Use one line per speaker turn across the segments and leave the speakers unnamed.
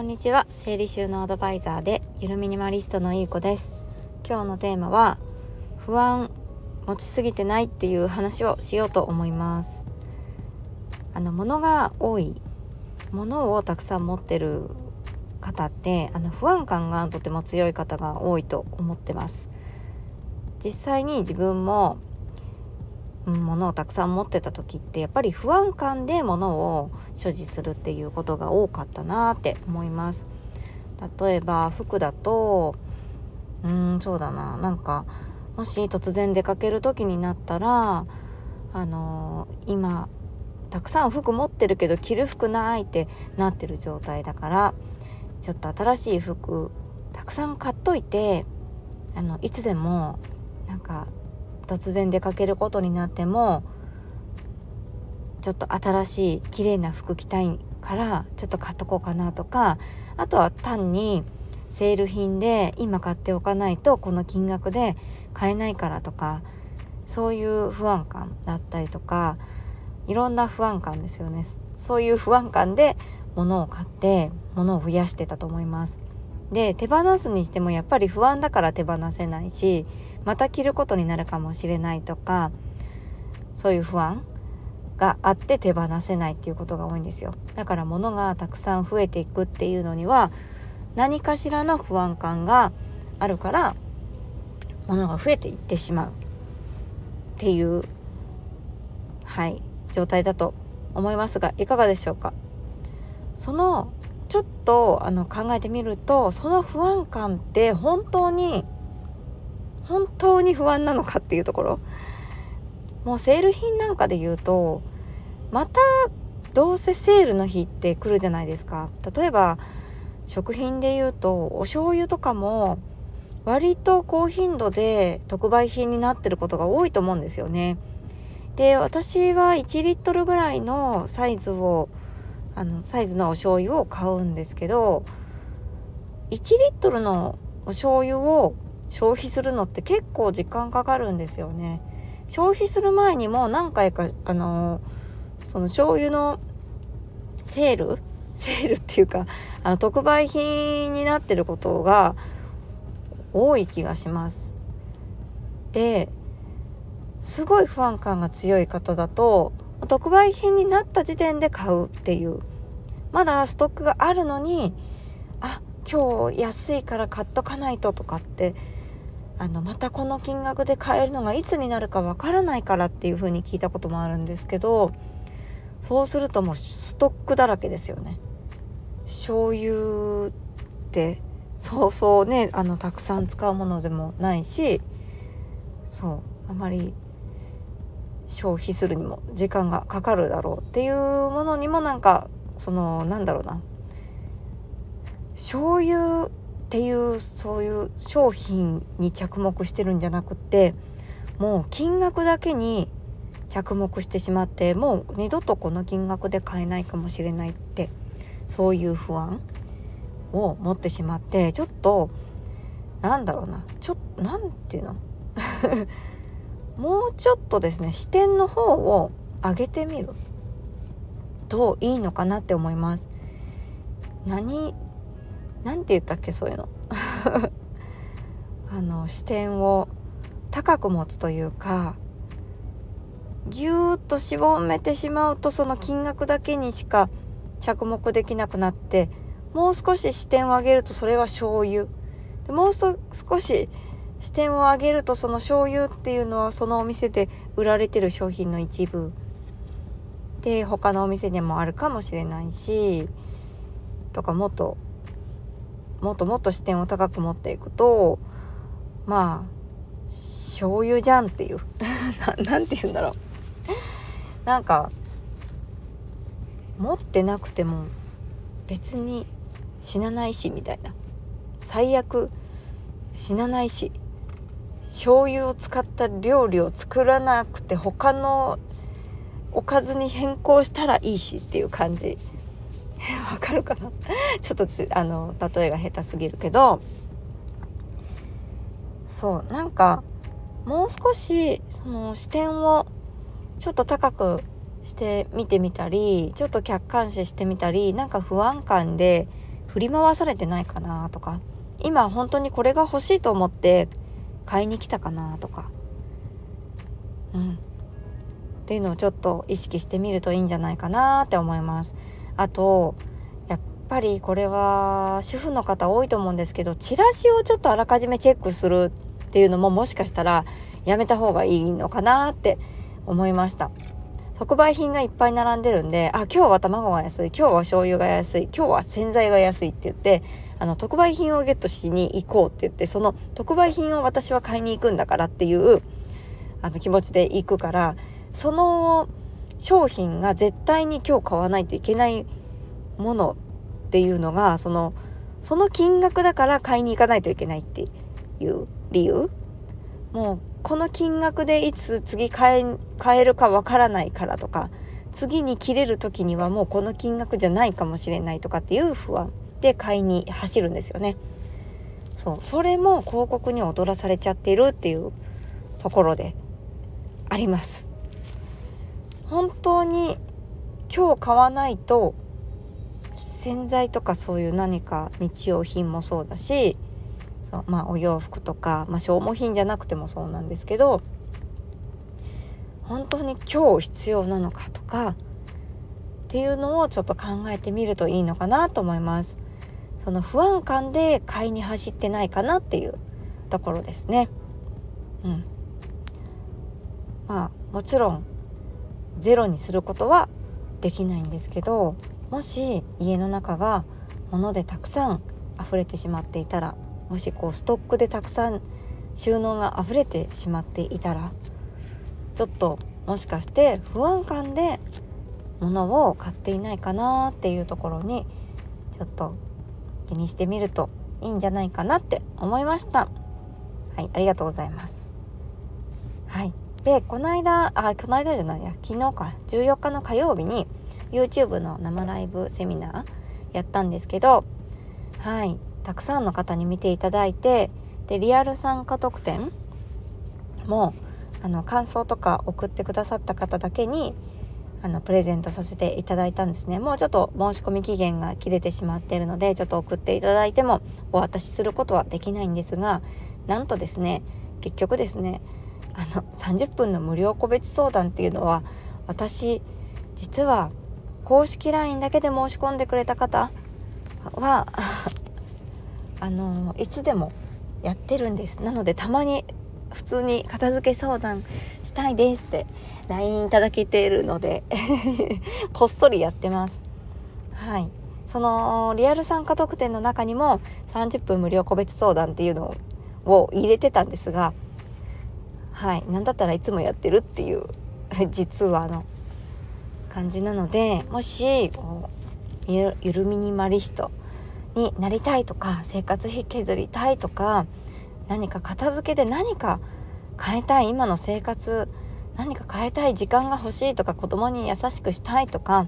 こんにちは。整理収納アドバイザーでゆるミニマリストのゆうこです。今日のテーマは不安持ちすぎてないっていう話をしようと思います。あの物が多い物をたくさん持ってる方ってあの不安感がとても強い方が多いと思ってます。実際に自分も物をたくさん持ってた時ってやっぱり不安感で物を所持するっていうことが多かったなって思います。例えば服だとうーんそうだな。なんかもし突然出かける時になったらあのー、今たくさん服持ってるけど着る服ないってなってる状態だからちょっと新しい服たくさん買っといてあのいつでもなんか突然出かけることになってもちょっと新しい綺麗な服着たいからちょっと買っとこうかなとかあとは単にセール品で今買っておかないとこの金額で買えないからとかそういう不安感だったりとかいろんな不安感ですよね。そういう不安感で物を買って物を増やしてたと思います。で手放すにしてもやっぱり不安だから手放せないしまた着ることになるかもしれないとかそういう不安があって手放せないっていうことが多いんですよ。だから物がたくさん増えていくっていうのには何かしらの不安感があるから物が増えていってしまうっていうはい状態だと思いますがいかがでしょうか？そのちょっとあの考えてみるとその不安感って本当に本当に不安なのかっていうところ。もうセール品なんかで言うとまたどうせセールの日って来るじゃないですか。例えば食品で言うとお醤油とかも割と高頻度で特売品になってることが多いと思うんですよね。で私は1リットルぐらいのサイズをあのサイズのお醤油を買うんですけど1リットルのお醤油を消費するのって結構時間かかるんですよね。消費する前にも何回かあのその醤油のセールセールっていうかあの特売品になってることが多い気がします。ですごい不安感が強い方だと特売品になった時点で買うっていう。まだストックがあるのにあ今日安いから買っとかないととかってあのまたこの金額で買えるのがいつになるかわからないからっていう風に聞いたこともあるんですけどそうするともうストックだらけですよね。醤油ってそうそうねあのたくさん使うものでもないしそうあまり消費するにも時間がかかるだろうっていうものにもなんかそのなんだろうな。醤油っていうそういう商品に着目してるんじゃなくってもう金額だけに着目してしまってもう二度とこの金額で買えないかもしれないってそういう不安を持ってしまってちょっとなんだろうな。ちょっと何て言うの？もうちょっとですね視点の方を上げてみる。といいのかなって思います。何何て言ったっけそういうの。あの視点を高く持つというかぎゅーっとしぼめてしまうとその金額だけにしか着目できなくなってもう少し視点を上げるとそれは醤油。でもう少し視点を上げるとその醤油っていうのはそのお店で売られてる商品の一部で他のお店でもあるかもしれないしとかもっともっともっと視点を高く持っていくとまあ醤油じゃんっていう 何て言うんだろう。なんか持ってなくても別に死なないしみたいな。最悪死なないし。醤油を使った料理を作らなくて他のおかずに変更したらいいしっていう感じ。わかるかな？ちょっとあの例えが下手すぎるけど。そうなんかもう少しその視点をちょっと高くして見てみたりちょっと客観視してみたりなんか不安感で振り回されてないかなとか。今本当にこれが欲しいと思って買いに来たかなとか。うん。っていうのをちょっと意識してみるといいんじゃないかなって思います。あとやっぱりこれは主婦の方多いと思うんですけどチラシをちょっとあらかじめチェックするっていうのももしかしたらやめた方がいいのかなって思いました。特売品がいっぱい並んでるんであ今日は卵が安い今日は醤油が安い今日は洗剤が安いって言ってあの特売品をゲットしに行こうって言ってその特売品を私は買いに行くんだからっていうあの気持ちで行くからその商品が絶対に今日買わないといけないものっていうのがそのその金額だから買いに行かないといけないっていう理由。もうこの金額でいつ次買え買えるかわからないからとか次に切れる時にはもうこの金額じゃないかもしれないとかっていう不安。で買いに走るんですよね。そうそれも広告に踊らされちゃってるっていうところであります。本当に今日買わないと洗剤とかそういう何か日用品もそうだしそうまあお洋服とか、まあ、消耗品じゃなくてもそうなんですけど本当に今日必要なのかとかっていうのをちょっと考えてみるといいのかなと思います。その不安感で買いに走ってないかなっていうところですね。うん。まあもちろんゼロにすることはできないんですけどもし家の中が物でたくさん溢れてしまっていたらもしこうストックでたくさん収納が溢れてしまっていたらちょっともしかして不安感で物を買っていないかなっていうところにちょっと気にしてみるといいんじゃないかなって思いました。はいありがとうございます。はい。でこの間あこの間じゃないや昨日か。14日の火曜日に YouTube の生ライブセミナーやったんですけどはい。たくさんの方に見ていただいてでリアル参加特典もあの感想とか送ってくださった方だけにあのプレゼントさせていただいたんですね。もうちょっと申し込み期限が切れてしまっているのでちょっと送っていただいてもお渡しすることはできないんですがなんとですね結局ですねあの30分の無料個別相談っていうのは私実は公式 LINE だけで申し込んでくれた方は あのいつでもやってるんです。なのでたまに普通に片付け相談したいですって LINE いただけているので こっそりやってます。はい。そのリアル参加特典の中にも30分無料個別相談っていうのを入れてたんですがはい。何だったらいつもやってるっていう 実はの感じなのでもしこうゆるミニマリストになりたいとか生活費削りたいとか何か片付けで何か変えたい今の生活何か変えたい時間が欲しいとか子供に優しくしたいとか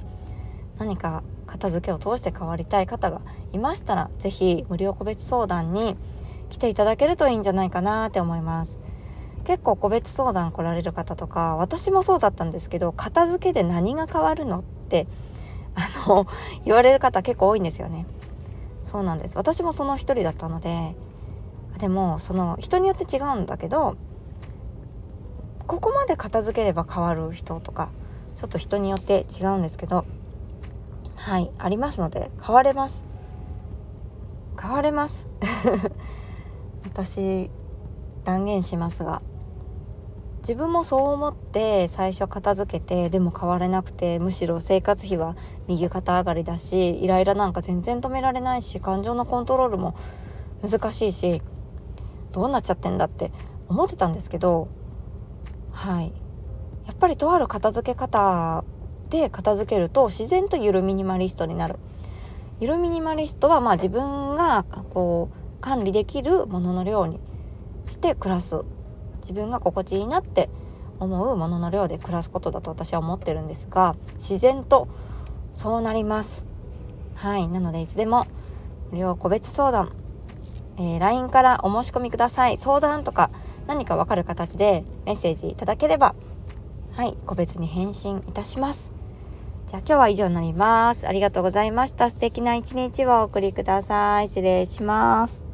何か片付けを通して変わりたい方がいましたら是非無料個別相談に来ていただけるといいんじゃないかなって思います。結構個別相談来られる方とか私もそうだったんですけど片付けで何が変わるのってあの言われる方結構多いんですよね。そうなんです。私もその一人だったのででもその人によって違うんだけどここまで片付ければ変わる人とかちょっと人によって違うんですけどはいありますので変われます。変われます。私断言しますが自分もそう思って最初片付けてでも変われなくてむしろ生活費は右肩上がりだしイライラなんか全然止められないし感情のコントロールも難しいしどうなっちゃってんだって思ってたんですけどはい。やっぱりとある片付け方で片付けると自然とゆるミニマリストになる。ゆるミニマリストはまあ自分がこう管理できるものの量にして暮らす。自分が心地いいなって思うものの量で暮らすことだと私は思ってるんですが自然とそうなります。はい。なのでいつでも無料個別相談、えー、LINE からお申し込みください。相談とか何か分かる形でメッセージいただければはい個別に返信いたしますじゃあ今日は以上になります。ありがとうございました。素敵な一日をお送りください。失礼します。